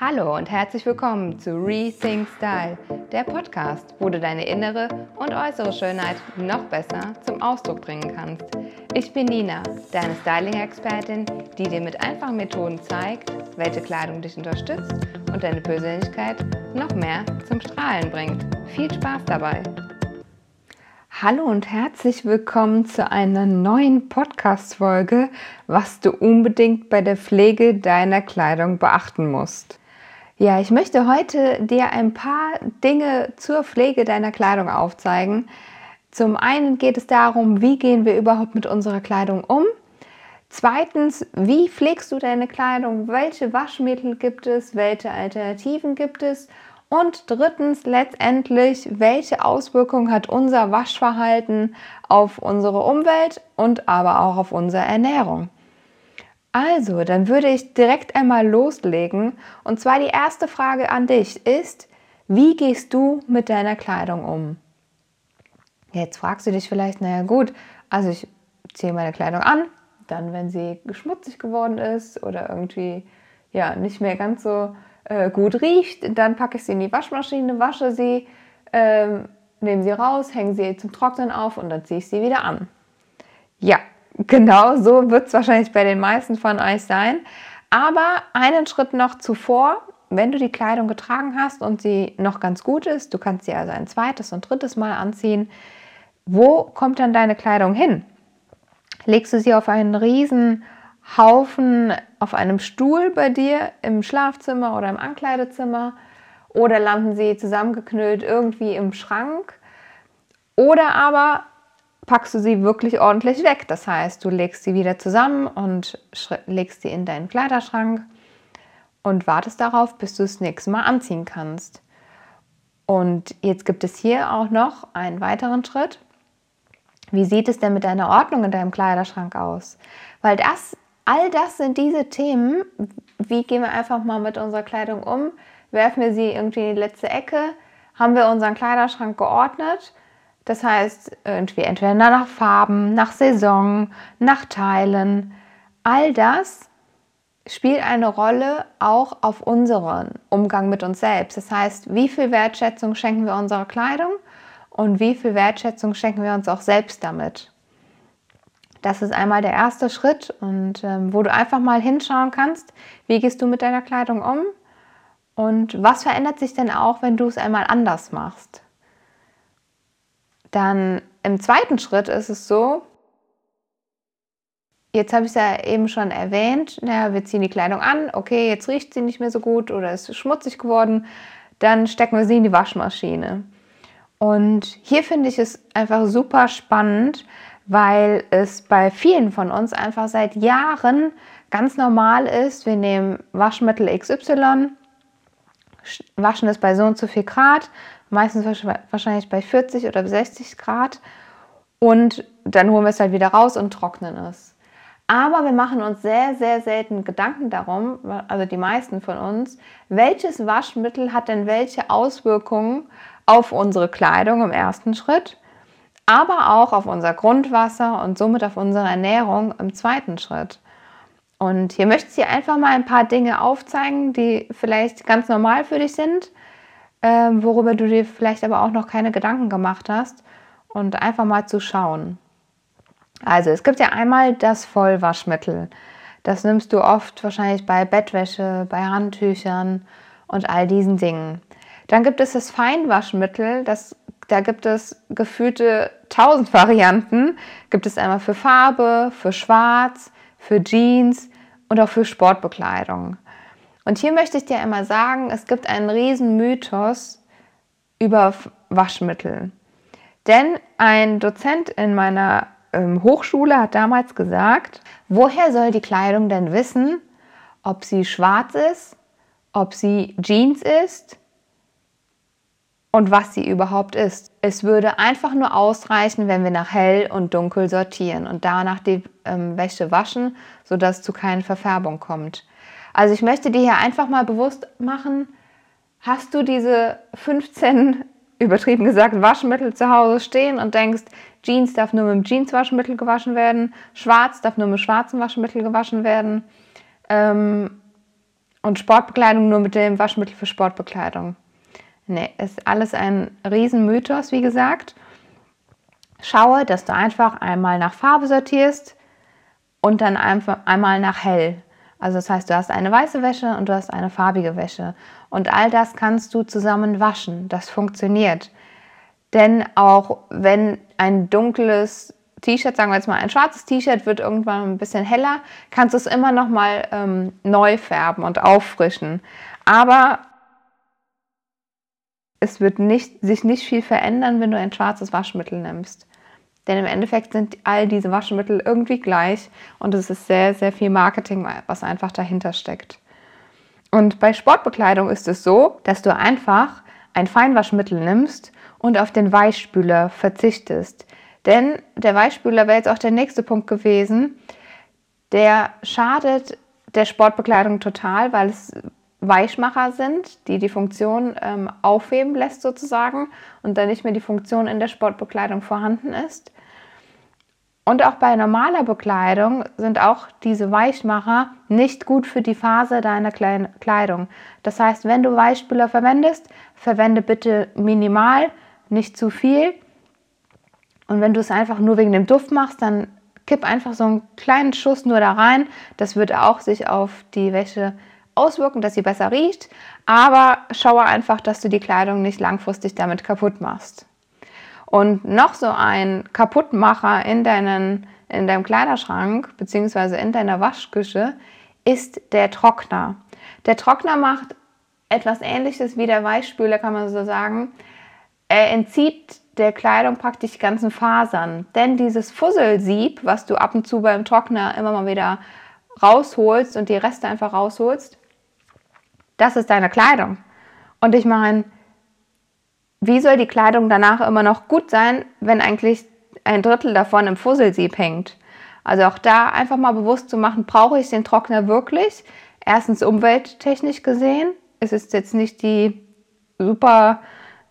Hallo und herzlich willkommen zu Rethink Style, der Podcast, wo du deine innere und äußere Schönheit noch besser zum Ausdruck bringen kannst. Ich bin Nina, deine Styling-Expertin, die dir mit einfachen Methoden zeigt, welche Kleidung dich unterstützt und deine Persönlichkeit noch mehr zum Strahlen bringt. Viel Spaß dabei! Hallo und herzlich willkommen zu einer neuen Podcast-Folge, was du unbedingt bei der Pflege deiner Kleidung beachten musst. Ja, ich möchte heute dir ein paar Dinge zur Pflege deiner Kleidung aufzeigen. Zum einen geht es darum, wie gehen wir überhaupt mit unserer Kleidung um? Zweitens, wie pflegst du deine Kleidung? Welche Waschmittel gibt es? Welche Alternativen gibt es? Und drittens, letztendlich, welche Auswirkungen hat unser Waschverhalten auf unsere Umwelt und aber auch auf unsere Ernährung? Also, dann würde ich direkt einmal loslegen. Und zwar die erste Frage an dich ist, wie gehst du mit deiner Kleidung um? Jetzt fragst du dich vielleicht, naja gut, also ich ziehe meine Kleidung an, dann wenn sie schmutzig geworden ist oder irgendwie ja nicht mehr ganz so äh, gut riecht, dann packe ich sie in die Waschmaschine, wasche sie, ähm, nehme sie raus, hänge sie zum Trocknen auf und dann ziehe ich sie wieder an. Ja, Genau so wird es wahrscheinlich bei den meisten von euch sein. Aber einen Schritt noch zuvor, wenn du die Kleidung getragen hast und sie noch ganz gut ist, du kannst sie also ein zweites und drittes Mal anziehen, wo kommt dann deine Kleidung hin? Legst du sie auf einen riesen Haufen auf einem Stuhl bei dir im Schlafzimmer oder im Ankleidezimmer oder landen sie zusammengeknüllt irgendwie im Schrank? Oder aber packst du sie wirklich ordentlich weg. Das heißt, du legst sie wieder zusammen und legst sie in deinen Kleiderschrank und wartest darauf, bis du das nächste Mal anziehen kannst. Und jetzt gibt es hier auch noch einen weiteren Schritt. Wie sieht es denn mit deiner Ordnung in deinem Kleiderschrank aus? Weil das, all das sind diese Themen. Wie gehen wir einfach mal mit unserer Kleidung um? Werfen wir sie irgendwie in die letzte Ecke? Haben wir unseren Kleiderschrank geordnet? Das heißt, irgendwie entweder nach Farben, nach Saison, nach Teilen. All das spielt eine Rolle auch auf unseren Umgang mit uns selbst. Das heißt, wie viel Wertschätzung schenken wir unserer Kleidung und wie viel Wertschätzung schenken wir uns auch selbst damit. Das ist einmal der erste Schritt und ähm, wo du einfach mal hinschauen kannst, wie gehst du mit deiner Kleidung um und was verändert sich denn auch, wenn du es einmal anders machst. Dann im zweiten Schritt ist es so, jetzt habe ich es ja eben schon erwähnt, naja, wir ziehen die Kleidung an, okay, jetzt riecht sie nicht mehr so gut oder ist schmutzig geworden, dann stecken wir sie in die Waschmaschine. Und hier finde ich es einfach super spannend, weil es bei vielen von uns einfach seit Jahren ganz normal ist, wir nehmen Waschmittel XY, waschen es bei so und so viel Grad, meistens wahrscheinlich bei 40 oder 60 Grad. Und dann holen wir es halt wieder raus und trocknen es. Aber wir machen uns sehr, sehr selten Gedanken darum, also die meisten von uns, welches Waschmittel hat denn welche Auswirkungen auf unsere Kleidung im ersten Schritt, aber auch auf unser Grundwasser und somit auf unsere Ernährung im zweiten Schritt. Und hier möchte ich dir einfach mal ein paar Dinge aufzeigen, die vielleicht ganz normal für dich sind, ähm, worüber du dir vielleicht aber auch noch keine Gedanken gemacht hast und einfach mal zu schauen. Also es gibt ja einmal das Vollwaschmittel. Das nimmst du oft wahrscheinlich bei Bettwäsche, bei Handtüchern und all diesen Dingen. Dann gibt es das Feinwaschmittel, das, da gibt es gefühlte tausend Varianten. Gibt es einmal für Farbe, für Schwarz, für Jeans und auch für Sportbekleidung. Und hier möchte ich dir einmal sagen, es gibt einen riesen Mythos über Waschmittel. Denn ein Dozent in meiner ähm, Hochschule hat damals gesagt, woher soll die Kleidung denn wissen, ob sie schwarz ist, ob sie Jeans ist und was sie überhaupt ist. Es würde einfach nur ausreichen, wenn wir nach hell und dunkel sortieren und danach die ähm, Wäsche waschen, sodass zu keinen Verfärbung kommt. Also ich möchte dir hier einfach mal bewusst machen, hast du diese 15, übertrieben gesagt, Waschmittel zu Hause stehen und denkst, Jeans darf nur mit dem Jeans-Waschmittel gewaschen werden, Schwarz darf nur mit schwarzem Waschmittel gewaschen werden. Ähm, und Sportbekleidung nur mit dem Waschmittel für Sportbekleidung. Nee, ist alles ein Riesenmythos, wie gesagt. Schaue, dass du einfach einmal nach Farbe sortierst und dann einfach einmal nach hell. Also das heißt, du hast eine weiße Wäsche und du hast eine farbige Wäsche. Und all das kannst du zusammen waschen. Das funktioniert. Denn auch wenn ein dunkles T-Shirt, sagen wir jetzt mal ein schwarzes T-Shirt, wird irgendwann ein bisschen heller, kannst du es immer noch mal ähm, neu färben und auffrischen. Aber es wird nicht, sich nicht viel verändern, wenn du ein schwarzes Waschmittel nimmst. Denn im Endeffekt sind all diese Waschmittel irgendwie gleich und es ist sehr, sehr viel Marketing, was einfach dahinter steckt. Und bei Sportbekleidung ist es so, dass du einfach ein Feinwaschmittel nimmst und auf den Weichspüler verzichtest. Denn der Weichspüler wäre jetzt auch der nächste Punkt gewesen. Der schadet der Sportbekleidung total, weil es Weichmacher sind, die die Funktion ähm, aufheben lässt sozusagen und dann nicht mehr die Funktion in der Sportbekleidung vorhanden ist. Und auch bei normaler Bekleidung sind auch diese Weichmacher nicht gut für die Phase deiner Kleidung. Das heißt, wenn du Weichspüler verwendest, verwende bitte minimal, nicht zu viel. Und wenn du es einfach nur wegen dem Duft machst, dann kipp einfach so einen kleinen Schuss nur da rein. Das wird auch sich auf die Wäsche auswirken, dass sie besser riecht. Aber schaue einfach, dass du die Kleidung nicht langfristig damit kaputt machst. Und noch so ein Kaputtmacher in, deinen, in deinem Kleiderschrank bzw. in deiner Waschküche ist der Trockner. Der Trockner macht etwas ähnliches wie der Weichspüler, kann man so sagen. Er entzieht der Kleidung praktisch die ganzen Fasern. Denn dieses Fusselsieb, was du ab und zu beim Trockner immer mal wieder rausholst und die Reste einfach rausholst, das ist deine Kleidung. Und ich meine, wie soll die Kleidung danach immer noch gut sein, wenn eigentlich ein Drittel davon im Fusselsieb hängt? Also auch da einfach mal bewusst zu machen, brauche ich den Trockner wirklich? Erstens umwelttechnisch gesehen, es ist jetzt nicht die super,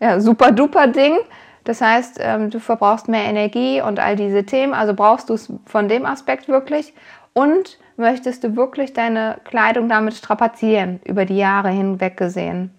ja, super duper Ding. Das heißt, ähm, du verbrauchst mehr Energie und all diese Themen. Also brauchst du es von dem Aspekt wirklich. Und möchtest du wirklich deine Kleidung damit strapazieren, über die Jahre hinweg gesehen?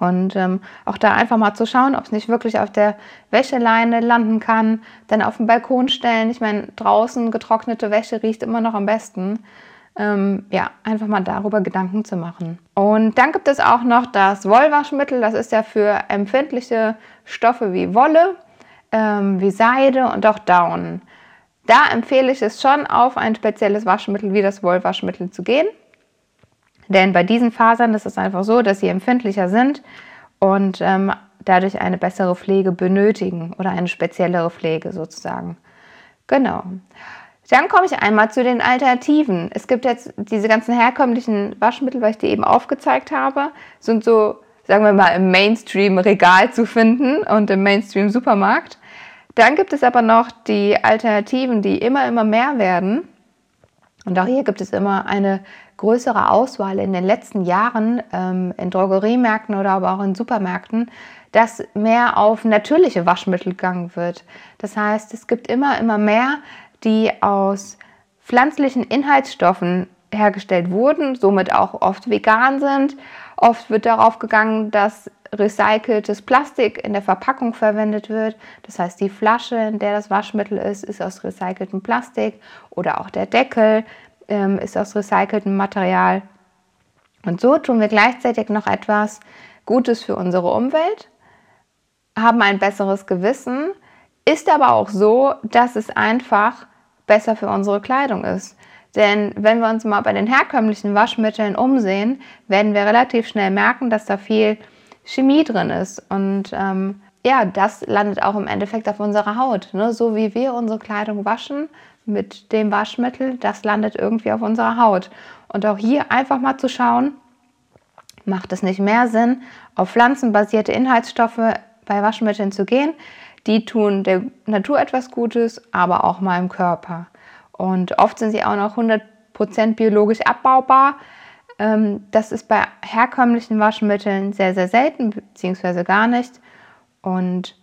Und ähm, auch da einfach mal zu schauen, ob es nicht wirklich auf der Wäscheleine landen kann, dann auf dem Balkon stellen. Ich meine, draußen getrocknete Wäsche riecht immer noch am besten. Ähm, ja, einfach mal darüber Gedanken zu machen. Und dann gibt es auch noch das Wollwaschmittel. Das ist ja für empfindliche Stoffe wie Wolle, ähm, wie Seide und auch Down. Da empfehle ich es schon, auf ein spezielles Waschmittel wie das Wollwaschmittel zu gehen. Denn bei diesen Fasern ist es einfach so, dass sie empfindlicher sind und ähm, dadurch eine bessere Pflege benötigen oder eine speziellere Pflege sozusagen. Genau. Dann komme ich einmal zu den Alternativen. Es gibt jetzt diese ganzen herkömmlichen Waschmittel, was ich dir eben aufgezeigt habe, sind so, sagen wir mal, im Mainstream-Regal zu finden und im Mainstream-Supermarkt. Dann gibt es aber noch die Alternativen, die immer, immer mehr werden. Und auch hier gibt es immer eine größere Auswahl in den letzten Jahren ähm, in Drogeriemärkten oder aber auch in Supermärkten, dass mehr auf natürliche Waschmittel gegangen wird. Das heißt, es gibt immer, immer mehr, die aus pflanzlichen Inhaltsstoffen hergestellt wurden, somit auch oft vegan sind. Oft wird darauf gegangen, dass recyceltes Plastik in der Verpackung verwendet wird. Das heißt, die Flasche, in der das Waschmittel ist, ist aus recyceltem Plastik oder auch der Deckel ähm, ist aus recyceltem Material. Und so tun wir gleichzeitig noch etwas Gutes für unsere Umwelt, haben ein besseres Gewissen, ist aber auch so, dass es einfach besser für unsere Kleidung ist. Denn wenn wir uns mal bei den herkömmlichen Waschmitteln umsehen, werden wir relativ schnell merken, dass da viel Chemie drin ist. Und ähm, ja, das landet auch im Endeffekt auf unserer Haut. Ne? So wie wir unsere Kleidung waschen, mit dem Waschmittel, das landet irgendwie auf unserer Haut. Und auch hier einfach mal zu schauen, macht es nicht mehr Sinn, auf pflanzenbasierte Inhaltsstoffe bei Waschmitteln zu gehen. Die tun der Natur etwas Gutes, aber auch meinem Körper. Und oft sind sie auch noch 100% biologisch abbaubar. Ähm, das ist bei herkömmlichen Waschmitteln sehr, sehr selten, beziehungsweise gar nicht. Und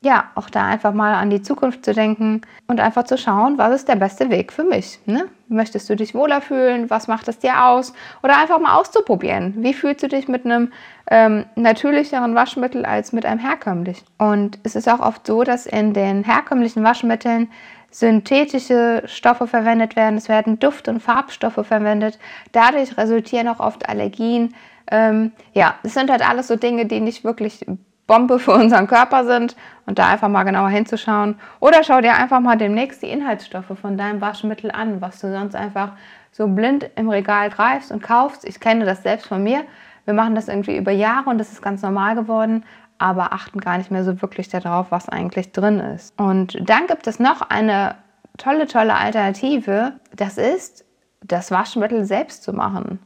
ja, auch da einfach mal an die Zukunft zu denken und einfach zu schauen, was ist der beste Weg für mich. Ne? Möchtest du dich wohler fühlen? Was macht es dir aus? Oder einfach mal auszuprobieren. Wie fühlst du dich mit einem ähm, natürlicheren Waschmittel als mit einem herkömmlichen? Und es ist auch oft so, dass in den herkömmlichen Waschmitteln synthetische Stoffe verwendet werden, es werden Duft- und Farbstoffe verwendet. Dadurch resultieren auch oft Allergien. Ähm, ja, es sind halt alles so Dinge, die nicht wirklich Bombe für unseren Körper sind und da einfach mal genauer hinzuschauen. Oder schau dir einfach mal demnächst die Inhaltsstoffe von deinem Waschmittel an, was du sonst einfach so blind im Regal greifst und kaufst. Ich kenne das selbst von mir. Wir machen das irgendwie über Jahre und das ist ganz normal geworden aber achten gar nicht mehr so wirklich darauf, was eigentlich drin ist. Und dann gibt es noch eine tolle, tolle Alternative. Das ist, das Waschmittel selbst zu machen.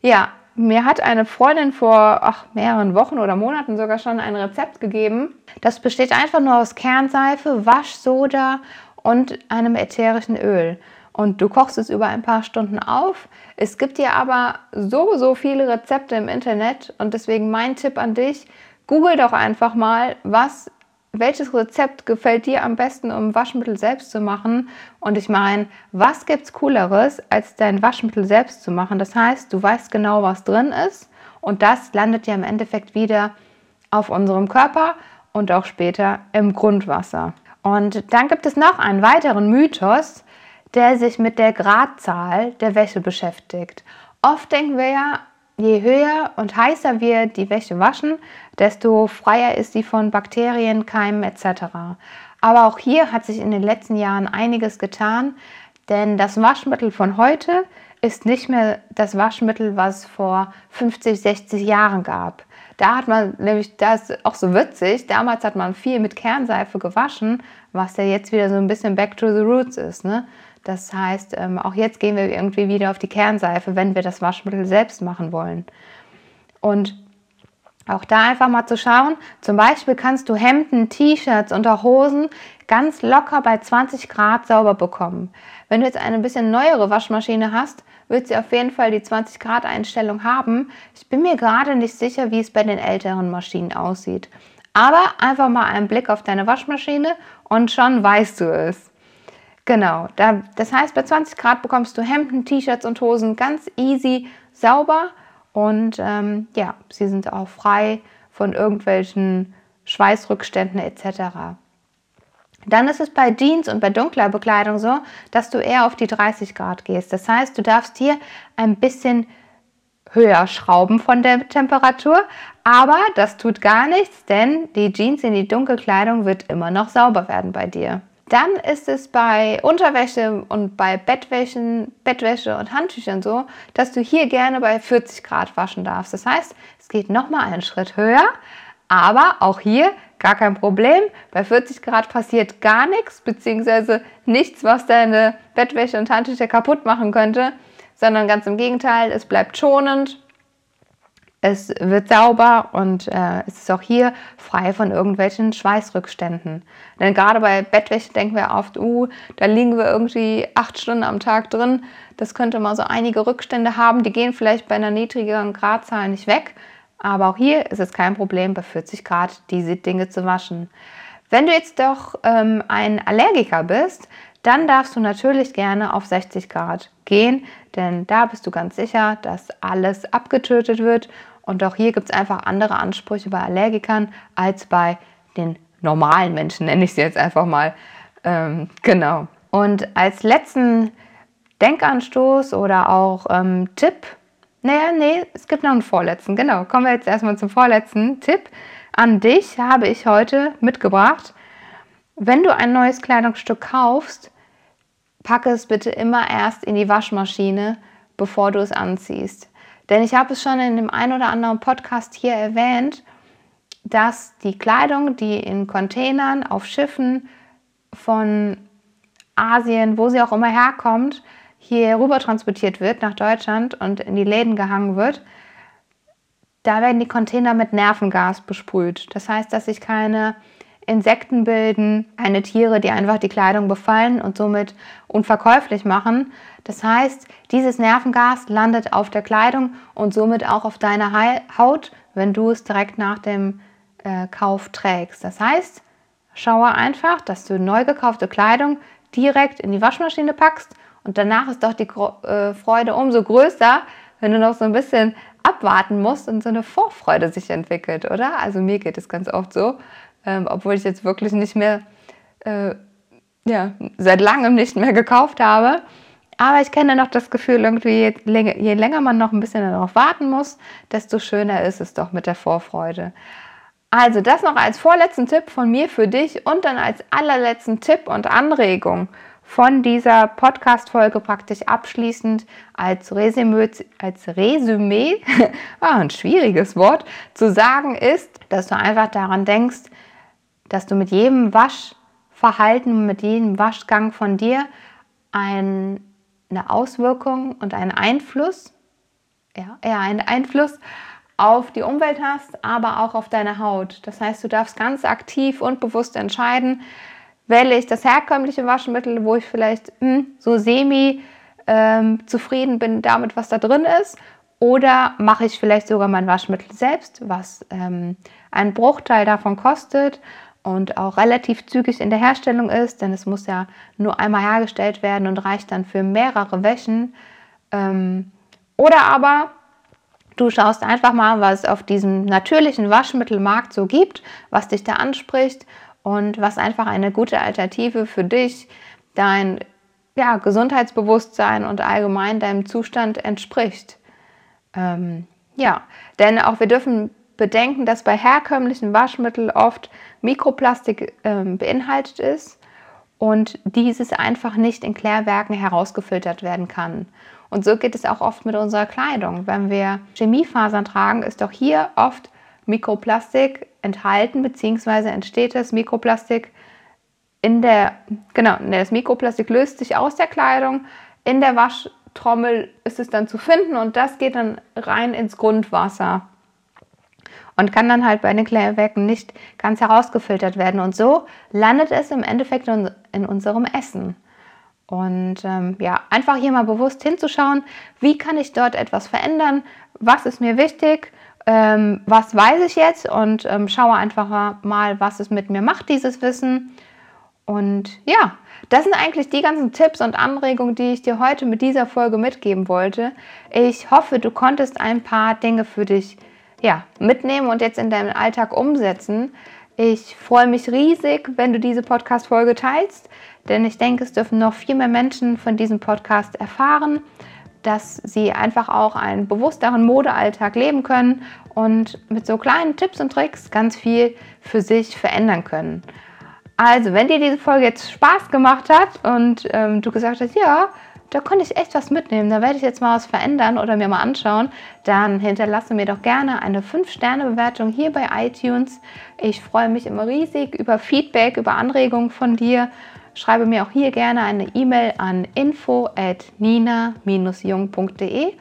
Ja, mir hat eine Freundin vor ach, mehreren Wochen oder Monaten sogar schon ein Rezept gegeben. Das besteht einfach nur aus Kernseife, Waschsoda und einem ätherischen Öl. Und du kochst es über ein paar Stunden auf. Es gibt dir aber so, so viele Rezepte im Internet und deswegen mein Tipp an dich, Google doch einfach mal, was, welches Rezept gefällt dir am besten, um Waschmittel selbst zu machen. Und ich meine, was gibt's Cooleres, als dein Waschmittel selbst zu machen? Das heißt, du weißt genau, was drin ist und das landet ja im Endeffekt wieder auf unserem Körper und auch später im Grundwasser. Und dann gibt es noch einen weiteren Mythos, der sich mit der Gradzahl der Wäsche beschäftigt. Oft denken wir ja, je höher und heißer wir die Wäsche waschen, desto freier ist sie von Bakterien, Keimen etc. Aber auch hier hat sich in den letzten Jahren einiges getan, denn das Waschmittel von heute ist nicht mehr das Waschmittel, was vor 50, 60 Jahren gab. Da hat man nämlich, das ist auch so witzig, damals hat man viel mit Kernseife gewaschen, was ja jetzt wieder so ein bisschen back to the roots ist. Ne? Das heißt, ähm, auch jetzt gehen wir irgendwie wieder auf die Kernseife, wenn wir das Waschmittel selbst machen wollen. Und auch da einfach mal zu schauen. Zum Beispiel kannst du Hemden, T-Shirts und Hosen ganz locker bei 20 Grad sauber bekommen. Wenn du jetzt eine bisschen neuere Waschmaschine hast, wird sie auf jeden Fall die 20 Grad Einstellung haben. Ich bin mir gerade nicht sicher, wie es bei den älteren Maschinen aussieht. Aber einfach mal einen Blick auf deine Waschmaschine und schon weißt du es. Genau, da, das heißt, bei 20 Grad bekommst du Hemden, T-Shirts und Hosen ganz easy sauber und ähm, ja, sie sind auch frei von irgendwelchen Schweißrückständen etc. Dann ist es bei Jeans und bei dunkler Bekleidung so, dass du eher auf die 30 Grad gehst. Das heißt, du darfst hier ein bisschen höher schrauben von der Temperatur, aber das tut gar nichts, denn die Jeans in die Dunkelkleidung wird immer noch sauber werden bei dir. Dann ist es bei Unterwäsche und bei Bettwäschen, Bettwäsche und Handtüchern so, dass du hier gerne bei 40 Grad waschen darfst. Das heißt, es geht nochmal einen Schritt höher, aber auch hier gar kein Problem. Bei 40 Grad passiert gar nichts, beziehungsweise nichts, was deine Bettwäsche und Handtücher kaputt machen könnte, sondern ganz im Gegenteil, es bleibt schonend es wird sauber und äh, es ist auch hier frei von irgendwelchen Schweißrückständen. Denn gerade bei Bettwäsche denken wir oft, uh, da liegen wir irgendwie acht Stunden am Tag drin. Das könnte mal so einige Rückstände haben. Die gehen vielleicht bei einer niedrigeren Gradzahl nicht weg. Aber auch hier ist es kein Problem, bei 40 Grad diese Dinge zu waschen. Wenn du jetzt doch ähm, ein Allergiker bist, dann darfst du natürlich gerne auf 60 Grad gehen, denn da bist du ganz sicher, dass alles abgetötet wird. Und auch hier gibt es einfach andere Ansprüche bei Allergikern als bei den normalen Menschen, nenne ich sie jetzt einfach mal. Ähm, genau. Und als letzten Denkanstoß oder auch ähm, Tipp, naja, nee, es gibt noch einen vorletzten, genau. Kommen wir jetzt erstmal zum vorletzten Tipp. An dich habe ich heute mitgebracht, wenn du ein neues Kleidungsstück kaufst, packe es bitte immer erst in die Waschmaschine, bevor du es anziehst. Denn ich habe es schon in dem einen oder anderen Podcast hier erwähnt, dass die Kleidung, die in Containern auf Schiffen von Asien, wo sie auch immer herkommt, hier rüber transportiert wird nach Deutschland und in die Läden gehangen wird, da werden die Container mit Nervengas besprüht. Das heißt, dass sich keine Insekten bilden, eine Tiere, die einfach die Kleidung befallen und somit unverkäuflich machen. Das heißt, dieses Nervengas landet auf der Kleidung und somit auch auf deiner Haut, wenn du es direkt nach dem äh, Kauf trägst. Das heißt, Schaue einfach, dass du neu gekaufte Kleidung direkt in die Waschmaschine packst und danach ist doch die äh, Freude umso größer, wenn du noch so ein bisschen abwarten musst und so eine Vorfreude sich entwickelt, oder? Also mir geht es ganz oft so, ähm, obwohl ich jetzt wirklich nicht mehr, äh, ja, seit langem nicht mehr gekauft habe. Aber ich kenne noch das Gefühl, irgendwie, je, länger man noch ein bisschen darauf warten muss, desto schöner ist es doch mit der Vorfreude. Also das noch als vorletzten Tipp von mir für dich und dann als allerletzten Tipp und Anregung von dieser Podcast-Folge praktisch abschließend als Resümee, als Resümee ah, ein schwieriges Wort, zu sagen ist, dass du einfach daran denkst, dass du mit jedem Waschverhalten, mit jedem Waschgang von dir ein, eine Auswirkung und einen Einfluss, ja, eher einen Einfluss auf die Umwelt hast, aber auch auf deine Haut. Das heißt, du darfst ganz aktiv und bewusst entscheiden, wähle ich das herkömmliche Waschmittel, wo ich vielleicht mh, hm, so semi ähm, zufrieden bin damit, was da drin ist, oder mache ich vielleicht sogar mein Waschmittel selbst, was ähm, einen Bruchteil davon kostet und auch relativ zügig in der Herstellung ist, denn es muss ja nur einmal hergestellt werden und reicht dann für mehrere Wäschen. Ähm, oder aber Du schaust einfach mal, was es auf diesem natürlichen Waschmittelmarkt so gibt, was dich da anspricht und was einfach eine gute Alternative für dich, dein ja, Gesundheitsbewusstsein und allgemein deinem Zustand entspricht. Ähm, ja, denn auch wir dürfen bedenken, dass bei herkömmlichen Waschmitteln oft Mikroplastik ähm, beinhaltet ist und dieses einfach nicht in Klärwerken herausgefiltert werden kann. Und so geht es auch oft mit unserer Kleidung. Wenn wir Chemiefasern tragen, ist auch hier oft Mikroplastik enthalten, beziehungsweise entsteht das Mikroplastik in der, genau, das Mikroplastik löst sich aus der Kleidung. In der Waschtrommel ist es dann zu finden und das geht dann rein ins Grundwasser und kann dann halt bei den Klärwerken nicht ganz herausgefiltert werden. Und so landet es im Endeffekt in unserem Essen. Und ähm, ja, einfach hier mal bewusst hinzuschauen, wie kann ich dort etwas verändern, was ist mir wichtig, ähm, was weiß ich jetzt und ähm, schaue einfach mal, was es mit mir macht, dieses Wissen. Und ja, das sind eigentlich die ganzen Tipps und Anregungen, die ich dir heute mit dieser Folge mitgeben wollte. Ich hoffe, du konntest ein paar Dinge für dich ja, mitnehmen und jetzt in deinen Alltag umsetzen. Ich freue mich riesig, wenn du diese Podcast-Folge teilst, denn ich denke, es dürfen noch viel mehr Menschen von diesem Podcast erfahren, dass sie einfach auch einen bewussteren Modealltag leben können und mit so kleinen Tipps und Tricks ganz viel für sich verändern können. Also, wenn dir diese Folge jetzt Spaß gemacht hat und ähm, du gesagt hast, ja, da konnte ich echt was mitnehmen, da werde ich jetzt mal was verändern oder mir mal anschauen, dann hinterlasse mir doch gerne eine 5-Sterne-Bewertung hier bei iTunes. Ich freue mich immer riesig über Feedback, über Anregungen von dir. Schreibe mir auch hier gerne eine E-Mail an info at nina-jung.de.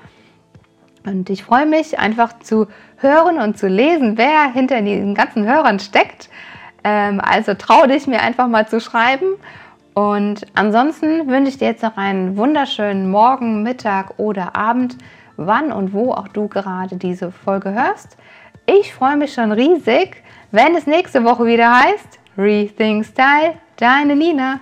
Und ich freue mich einfach zu hören und zu lesen, wer hinter diesen ganzen Hörern steckt. Ähm, also trau dich mir einfach mal zu schreiben. Und ansonsten wünsche ich dir jetzt noch einen wunderschönen Morgen, Mittag oder Abend, wann und wo auch du gerade diese Folge hörst. Ich freue mich schon riesig, wenn es nächste Woche wieder heißt Rethink Style, deine Nina.